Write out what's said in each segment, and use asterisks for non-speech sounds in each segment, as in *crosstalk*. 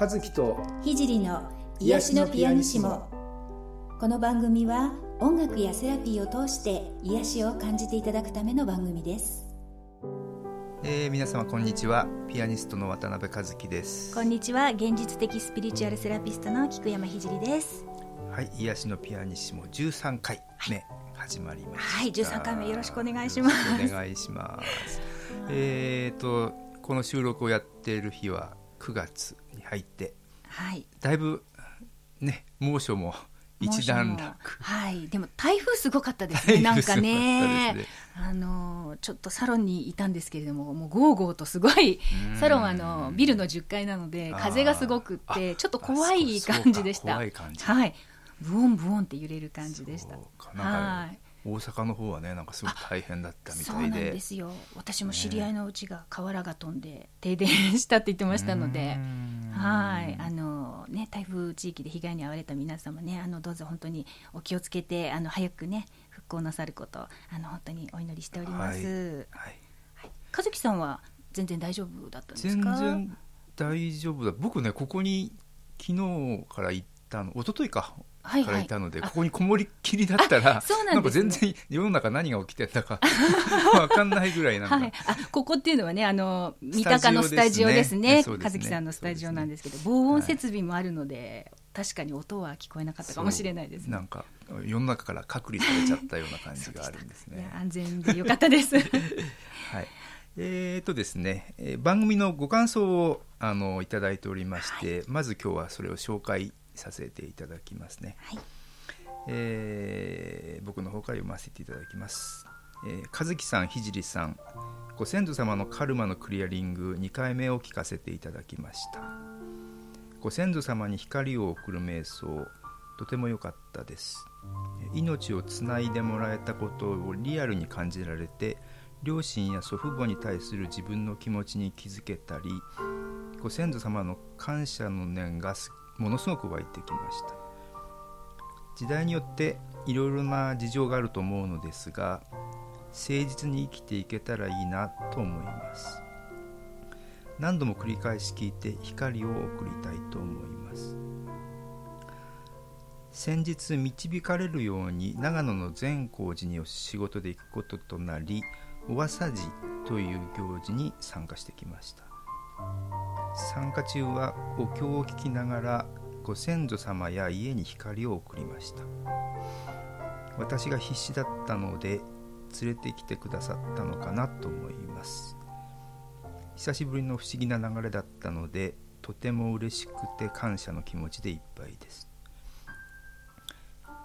和樹と聖の癒しのピアニシモ。この番組は音楽やセラピーを通して癒しを感じていただくための番組です。えー、皆様こんにちは。ピアニストの渡辺和樹です。こんにちは。現実的スピリチュアルセラピストの菊山聖です。はい癒しのピアニシモ13回目始まりました。はい13回目。よろしくお願いします。お願いします。えっとこの収録をやっている日は9月に入って。はい。だいぶね猛暑も一段落。はい。でも *laughs* 台風すごかったですね。なんかね、ね、あのちょっとサロンにいたんですけれどももうゴーゴーとすごいサロンあのビルの10階なので風がすごくってちょっと怖い感じでした。はい。ブオンブオンって揺れる感じでした。はい大阪の方はねなんかすごい大変だったみたいで。そうなんですよ。私も知り合いのうちが瓦が飛んで停電したって言ってましたので。はい。あのね台風地域で被害に遭われた皆様ねあのどうぞ本当にお気をつけてあの早くね復興なさることあの本当にお祈りしております、はい。はい。はい、和樹さんは全然大丈夫だったんですか？全然大丈夫だ。僕ねここに昨日から行ったの一昨日かからい。たので、はいはい、ここにこもりっきりだったら、ね、なんか全然世の中何が起きてたか *laughs* 分かんないぐらいなんか、はい、あここっていうのはねあの三鷹のスタジオですね。すね。和樹さんのスタジオなんですけど、防音設備もあるので、確かに音は聞こえなかったかもしれないです、ね、なんか世の中から隔離されちゃったような感じがあるんですね。*laughs* 安全でよかったです。*laughs* はい。えーとですね、えー、番組のご感想をあのいただいておりまして、はい、まず今日はそれを紹介させていただきますね、はい、えー、僕の方から読ませていただきます、えー、和樹さん聖さんご先祖様のカルマのクリアリング2回目を聞かせていただきました。ご先祖様に光を送る瞑想とても良かったです。命をつないでもらえたことをリアルに感じられて両親や祖父母に対する自分の気持ちに気づけたりご先祖様の感謝の念がものすごく湧いてきました。時代によっていろいろな事情があると思うのですが誠実に生きていけたらいいなと思います。何度も繰り返し聞いて光を送りたいと思います。先日導かれるように長野の善光寺に仕事で行くこととなりおわさじという行事に参加してきました。参加中はお経を聞きながらご先祖様や家に光を送りました。私が必死だったので連れてきてくださったのかなと思います。久しぶりの不思議な流れだったのでとても嬉しくて感謝の気持ちでいっぱいです。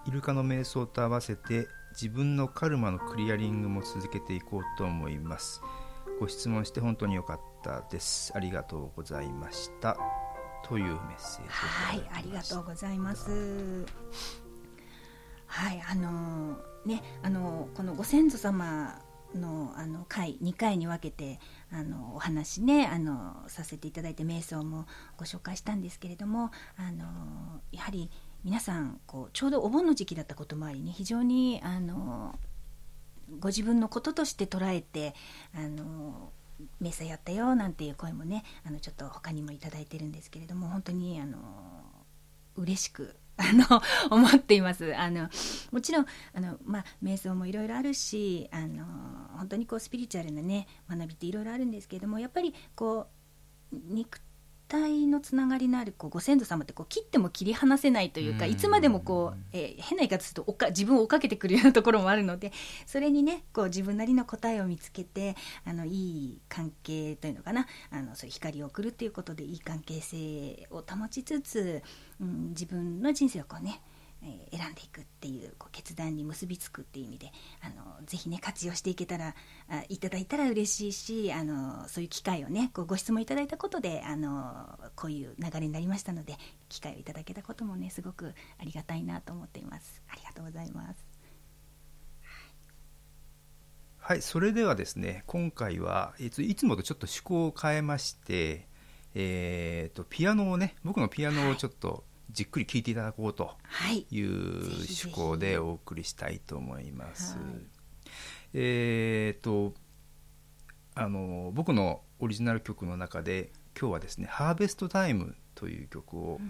イルカの瞑想と合わせて自分のカルマのクリアリングも続けていこうと思います。ご質問して本当に良かったです。ありがとうございました。というメッセージはいありがとうございます。はいあのねあのこのご先祖様のあの回2回に分けてあのお話ねあのさせていただいて瞑想もご紹介したんですけれどもあのやはり皆さんこうちょうどお盆の時期だったこともありね非常にあのご自分のこととして捉えてあの瞑想やったよなんていう声もねあのちょっと他にも頂いてるんですけれども本当にあの嬉しく *laughs* あの思っています。あのもちろんあの、まあ、瞑想もいろいろあるしあの本当にこうスピリチュアルなね学びっていろいろあるんですけれどもやっぱりこう肉体のつながりのあるこうご先祖様ってこう切っても切り離せないというかいつまでもこう、えー、変な言い方するとおか自分を追っかけてくるようなところもあるので *laughs* それにねこう自分なりの答えを見つけてあのいい関係というのかなあのそういう光を送るということでいい関係性を保ちつつ、うん、自分の人生をこうねえ選んでいくっていうこう決断に結びつくっていう意味であのぜひね活用していけたらあいただいたら嬉しいしあのそういう機会をねこうご質問いただいたことであのこういう流れになりましたので機会をいただけたこともねすごくありがたいなと思っています。ありがとうございます。はい。それではですね今回はいついつもとちょっと趣向を変えましてえーと、とピアノをね僕のピアノをちょっと、はいじっくり聞いていただこうとい。う趣向でお送りしたいと思います。はい、えっ、とあの僕のオリジナル曲の中で今日はですね「ハーベストタイム」という曲を、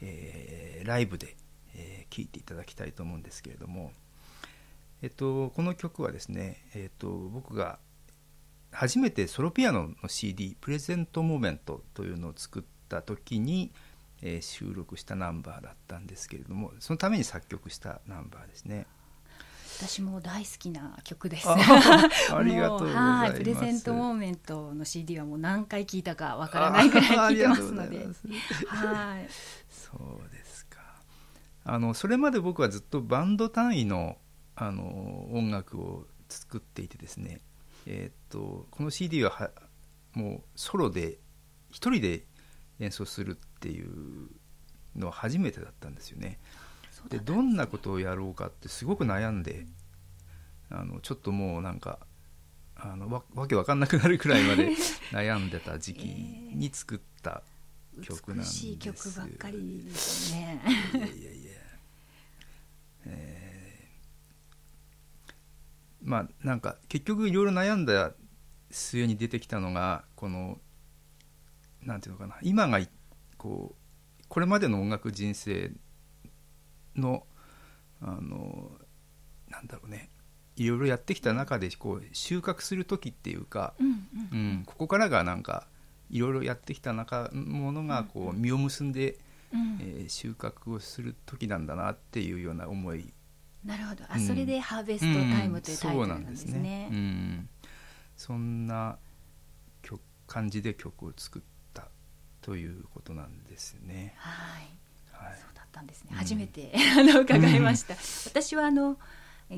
えーライブで聴、えー聴いていただきたいと思うんですけれども、えっと、この曲はですね、えっと、僕が初めてソロピアノの CD「プレゼントモーメント」というのを作った時に、えー収録したナンバーだったんですけれどもそのために作曲したナンバーですね。私も大好きな曲です。あ *laughs* ありがとうございますもはい、プレゼントモーメントの CD はもう何回聞いたかわからないぐらい聞いてますのではい。そうですかあのそれまで僕はずっとバンド単位のあの音楽を作っていてですねえーっとこの CD ははもうソロで一人で演奏するっていうのは初めてだったんですよね。でどんなことをやろうかってすごく悩んであのちょっともうなんかあのわわけわかんなくなるくらいまで *laughs* 悩んでた時期に作った曲なんです。美しい曲ばっかりですね。いやいやいや、えー。まあなんか結局いろいろ悩んだ末に出てきたのがこのなんていうのかな。今がいこうこれまでの音楽人生のあのなんだろうね。いろいろやってきた中でこう収穫する時っていうか、うんうん、ここからがなんかいろいろやってきた中ものがこう実を結んで、うん。うんえー収穫をする時なんだなっていうような思い。なるほど。あ、うんそれでハーベストタイムというタイトルなんですね。そうなんですね。うん、そんな曲感じで曲を作ったということなんですね。はい。はいそうだったんですね。うん初めて、*laughs* あの伺いました。私はあの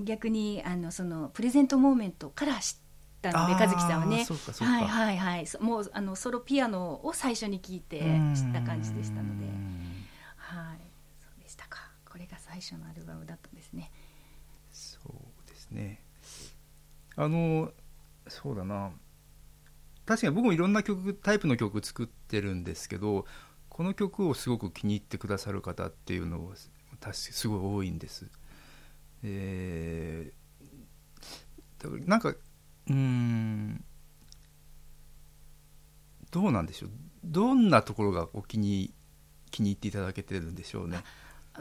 逆にあのそのプレゼントモーメントから知ったので和樹さんはね。はいはいはい。そもうあのソロピアノを最初に聞いて知った感じでしたので、うんはい。そうでしたか。これが最初のアルバムだったんですね。そうですねあのそうだな確かに僕もいろんな曲タイプの曲作ってるんですけどこの曲をすごく気に入ってくださる方っていうのを確かすごい多いんです。えーなんかうーんどうなんでしょうどんなところがお気に気に入っていただけてるんでしょうね。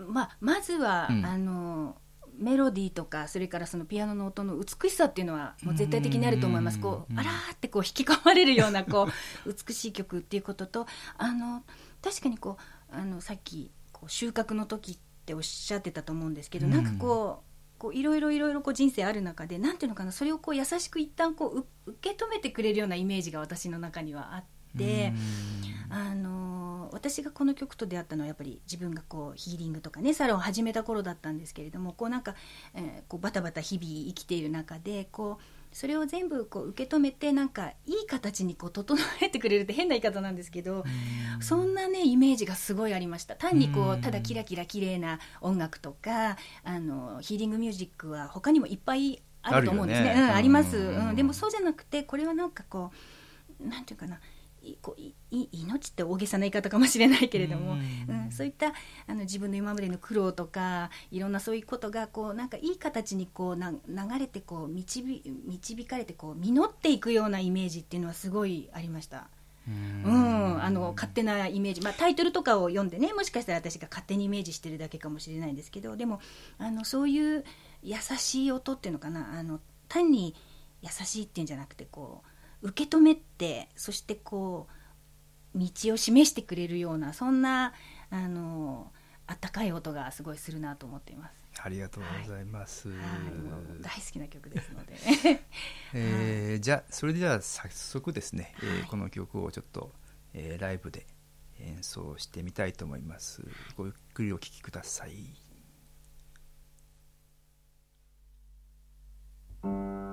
まあ、まずは、うんあのメロディーとかそれからそのピアノの音の美しさっていうのはもう絶対的にあると思いますこううんあらーってこう引き込まれるようなこう美しい曲っていうことと *laughs* あの確かにこうあのさっきこう収穫の時っておっしゃってたと思うんですけど、うんなんかこうこういろいろいろいろこう人生ある中でなんていうのかなそれをこう優しく一旦こうう受け止めてくれるようなイメージが私の中にはあって。あの私がこの曲と出会ったのはやっぱり自分がこうヒーリングとかねサロンを始めた頃だったんですけれどもこうなんか、えーこうバタバタ日々生きている中でこうそれを全部こう受け止めてなんかいい形にこう整えてくれるって変な言い方なんですけど、そんなねイメージがすごいありました。単にこううん。ただキラキラ綺麗な音楽とかあのヒーリングミュージックは他にもいっぱいあると思うんですね。ね。うん、あります、うん。うん、でもそうじゃなくてこれはなんかこうなんていうかないこういい命って大げさな言い方かもしれないけれども、うん。うん、そういったあの自分の今までの苦労とかいろんなそういうことがこうなんかいい形にこうな流れてこう導導かれてこう実っていくようなイメージっていうのはすごいありました。うん、あの勝手なイメージ、まあ、タイトルとかを読んでねもしかしたら私が勝手にイメージしてるだけかもしれないんですけどでもあのそういう優しい音っていうのかな。あの単に優しいっていうんじゃなくてこう受け止めてそしてこう道を示してくれるようなそんなあのあったかい音がすごいするなと思っています。ありがとうございます。はい、もう大好きな曲ですので。*laughs* えーじゃあそれでは早速ですね、えーはいこの曲をちょっと、えーライブで演奏してみたいと思いますごゆっくりお聴きください「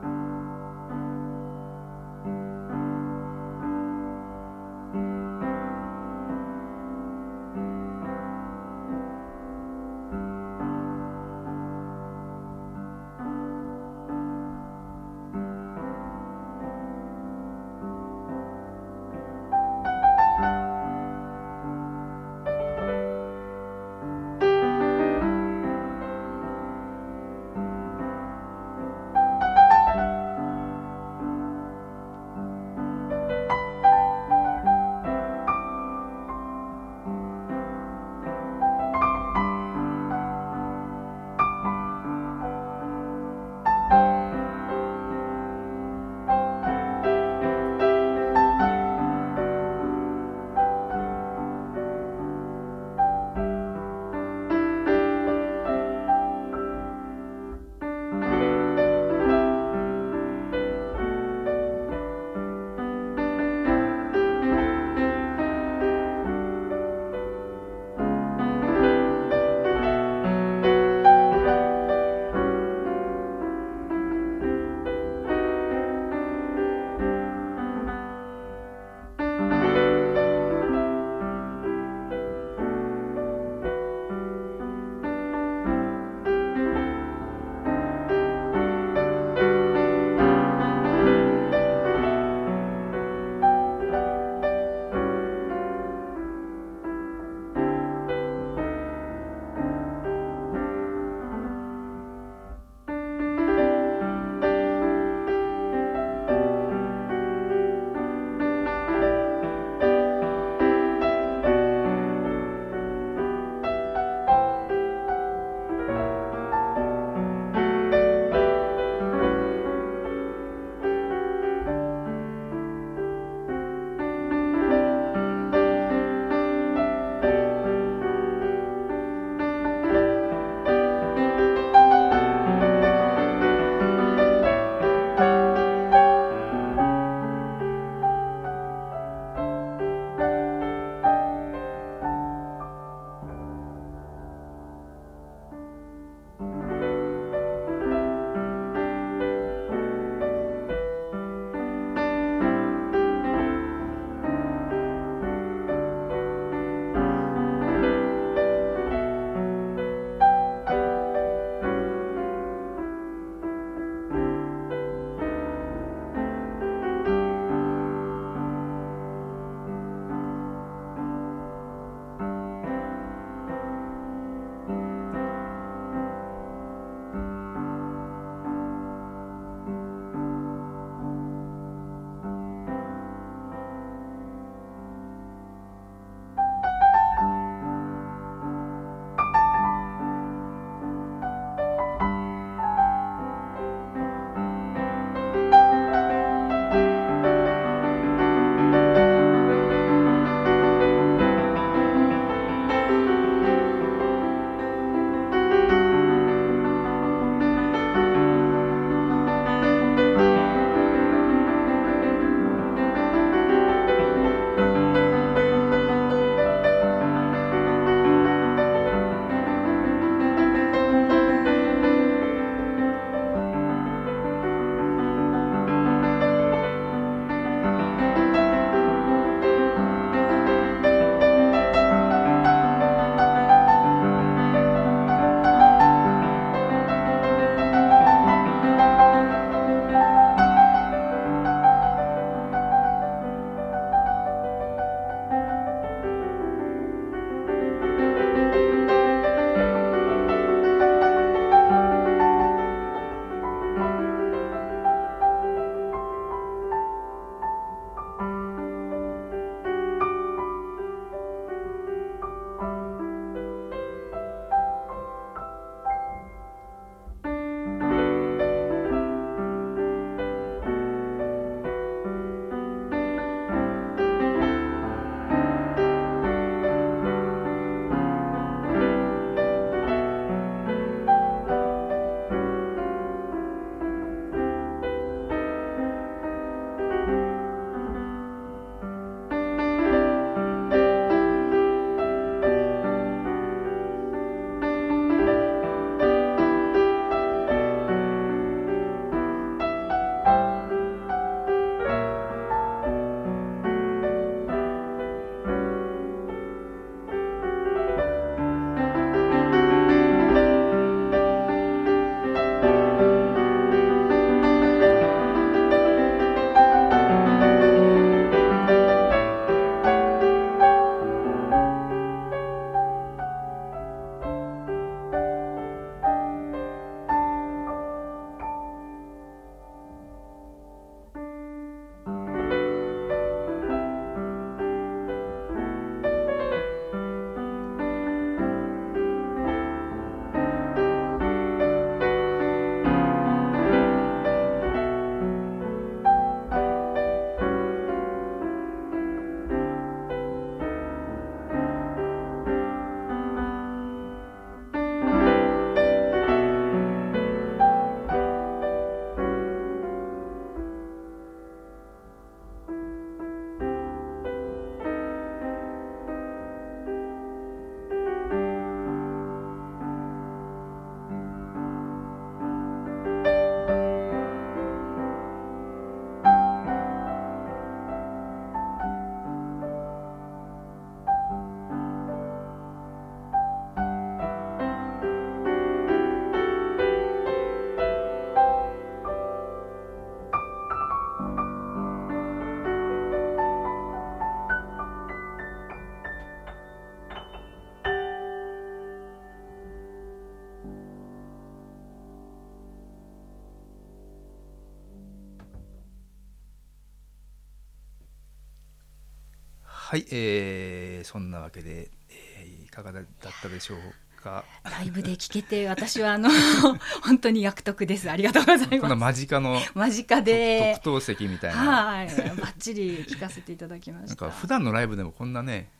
はい、えーそんなわけで、えーいかがだったでしょうか？ライブで聞けて私はあの *laughs* 本当に役得です。ありがとうございこんなます間近の間近で。特等席みたいな。はい。バッチリ聞かせていただきまなんしたか普段のライブでもこんなね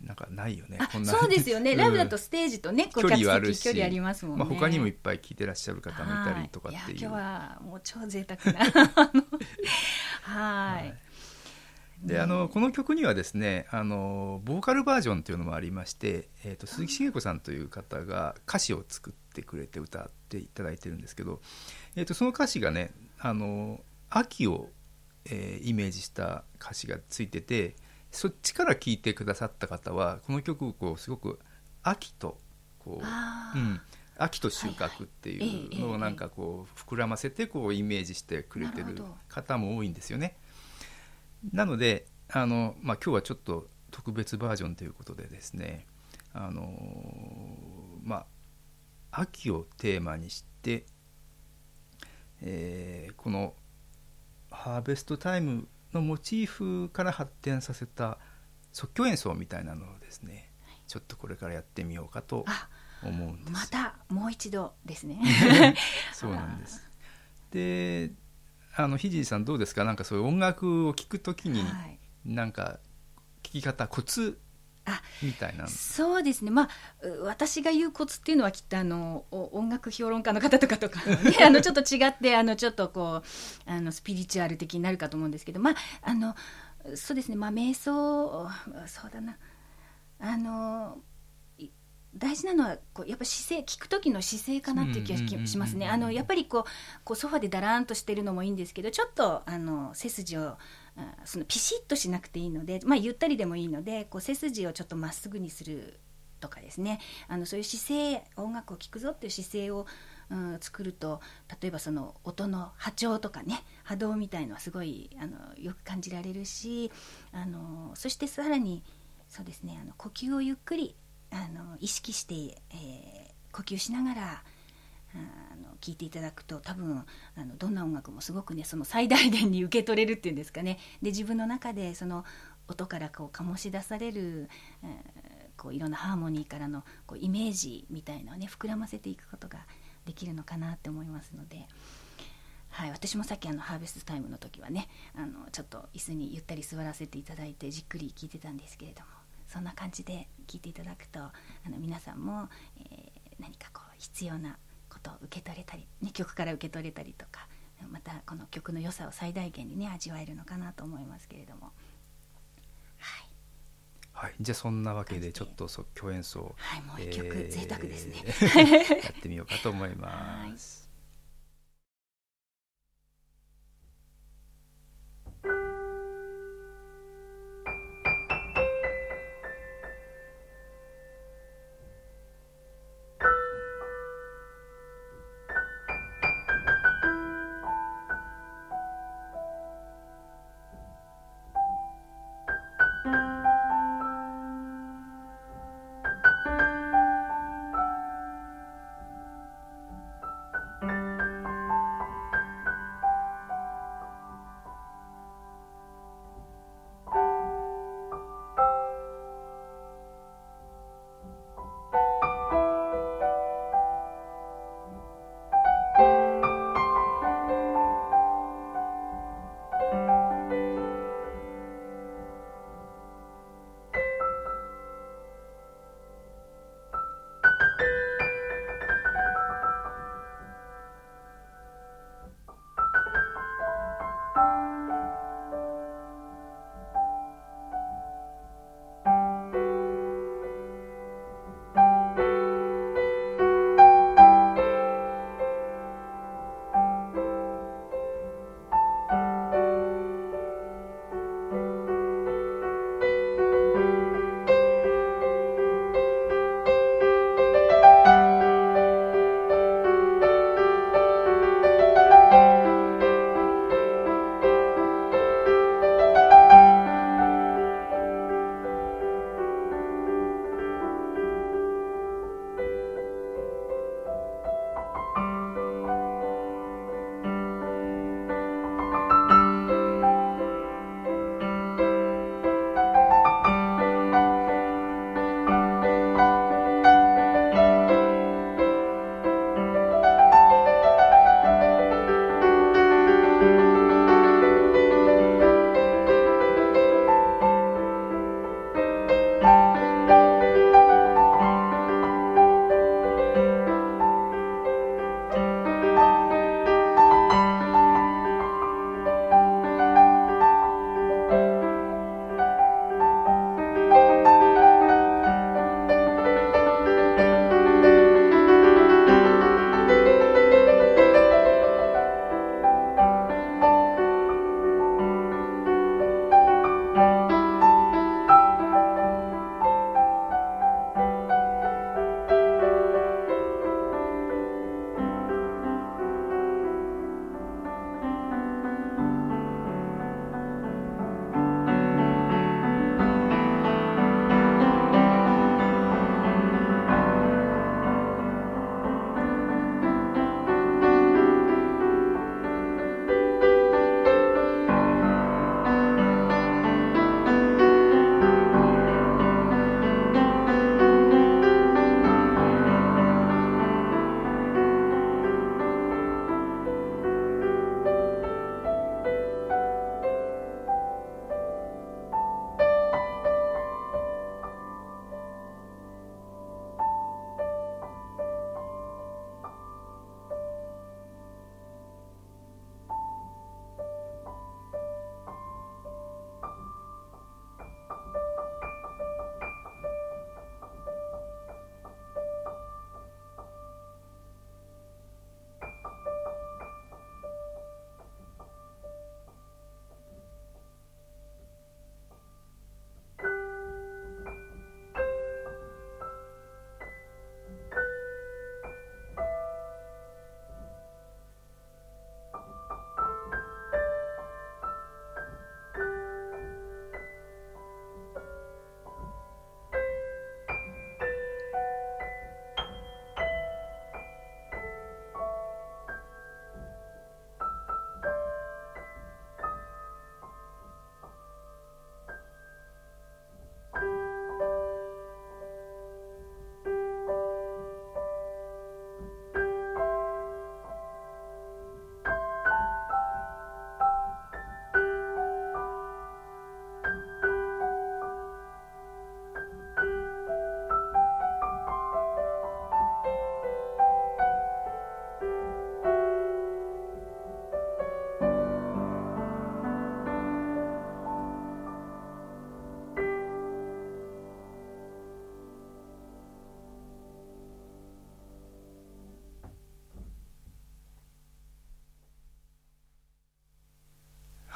なんかないよね。そうですよね、うん。ライブだとステージとね距離はある距離ありますもんね、まあ、他にもいっぱい聞いてらっしゃる方もいたりとかっていうはい。や今日はもう超贅沢な *laughs* はいであのこの曲にはですねあのボーカルバージョンというのもありまして、えー、と鈴木茂子さんという方が歌詞を作ってくれて歌っていただいてるんですけど、えー、とその歌詞がねあの秋を、えーイメージした歌詞がついててそっちから聴いてくださった方はこの曲をこうすごく秋とこう、うん、秋と収穫ってはいはいええいうのをなんかこう膨らませてこうイメージしてくれてる方も多いんですよね。なのであの、まあ、今日はちょっと特別バージョンということでですねあのまあ秋をテーマにして、えーこのハーベストタイムのモチーフから発展させた即興演奏みたいなのをですねちょっとこれからやってみようかとあ思うんです。またもう一度ですね *laughs* *laughs* そうなんです。で、あのひじいさんどうですか？なんかそういう音楽を聴くときに、はいなんか聴き方コツあみたいなの。そうですね、まあ、う私が言うコツっていうのはきっとあのお音楽評論家の方とかとか、ね、*laughs* あのちょっと違ってあのちょっとこうあのスピリチュアル的になるかと思うんですけど、まあ、あのそうですね、まあ、瞑想そうだなあのい大事なのはこうやっぱ姿勢聞く時の姿勢かなっていう気がしますね。あのやっぱりこうこうソファでだらんとしてるのもいいんですけどちょっとあの背筋をそのピシッとしなくていいので、まあ、ゆったりでもいいのでこう背筋をちょっとまっすぐにするとかですねあのそういう姿勢音楽を聴くぞっていう姿勢を、うん、作ると例えばその音の波長とかね波動みたいのはすごいあのよく感じられるしあのそしてさらにそうですねあの呼吸をゆっくりあの意識して、えー呼吸しながらあの聞いていただくと多分あのどんな音楽もすごくねその最大限に受け取れるっていうんですかねで自分の中でその音からこう醸し出される、えーこういろんなハーモニーからのこうイメージみたいのをね膨らませていくことができるのかなって思いますので。はい、私もさっきあのハーベストタイムの時はねあのちょっと椅子にゆったり座らせていただいてじっくり聞いてたんですけれどもそんな感じで聞いていただくとあの皆さんも、えー何かこう必要なことを受け取れたり、ね、曲から受け取れたりとかまたこの曲の良さを最大限にね味わえるのかなと思いますけれども。はい、はい、じゃあそんなわけでちょっと即興演奏、はい、もう一曲、贅沢ですね。やってみようかと思います。「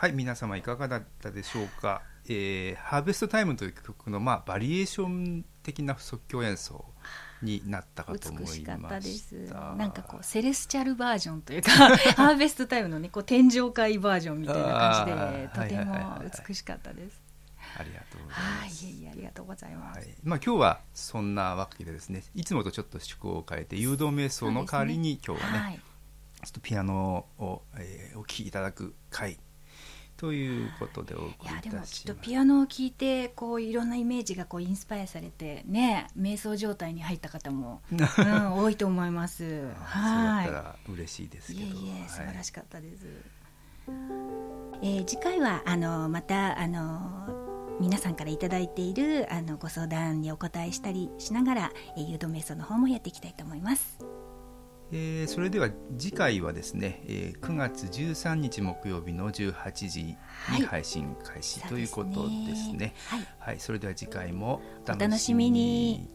はい皆様いかがだったでしょうか「えー、ハーベストタイム」という曲の、まあ、バリエーション的な即興演奏になったかと思いまし美しかったです。たなんかこうセレスチャルバージョンというか *laughs* ハーベストタイムのねこう天上界バージョンみたいな感じあでとても美しかったです。ありがとうございはいます、いえいえありがとうございます、はい。まあ、今日はそんなわけでですねいつもとちょっと趣向を変えて誘導瞑想の代わりに今日はねはい。ちょっとピアノを、えーお聴きいただく回ということでお送りいいやでもきっとピアノを聴いてこういろんなイメージがこうインスパイアされてね瞑想状態に入った方も、*laughs* うん、多いと思います。はったら嬉しいですいけど。いえいえ素晴らはいしかったです、えー次回はあのまたあの皆さんからいただいているあのご相談にお答えしたりしながら、えー誘導瞑想の方もやっていきたいと思いますえーそれでは次回はですね、えー9月13日木曜日の18時にはい配信開始、そうということですね。はい。はい、それでは次回もおお楽しみに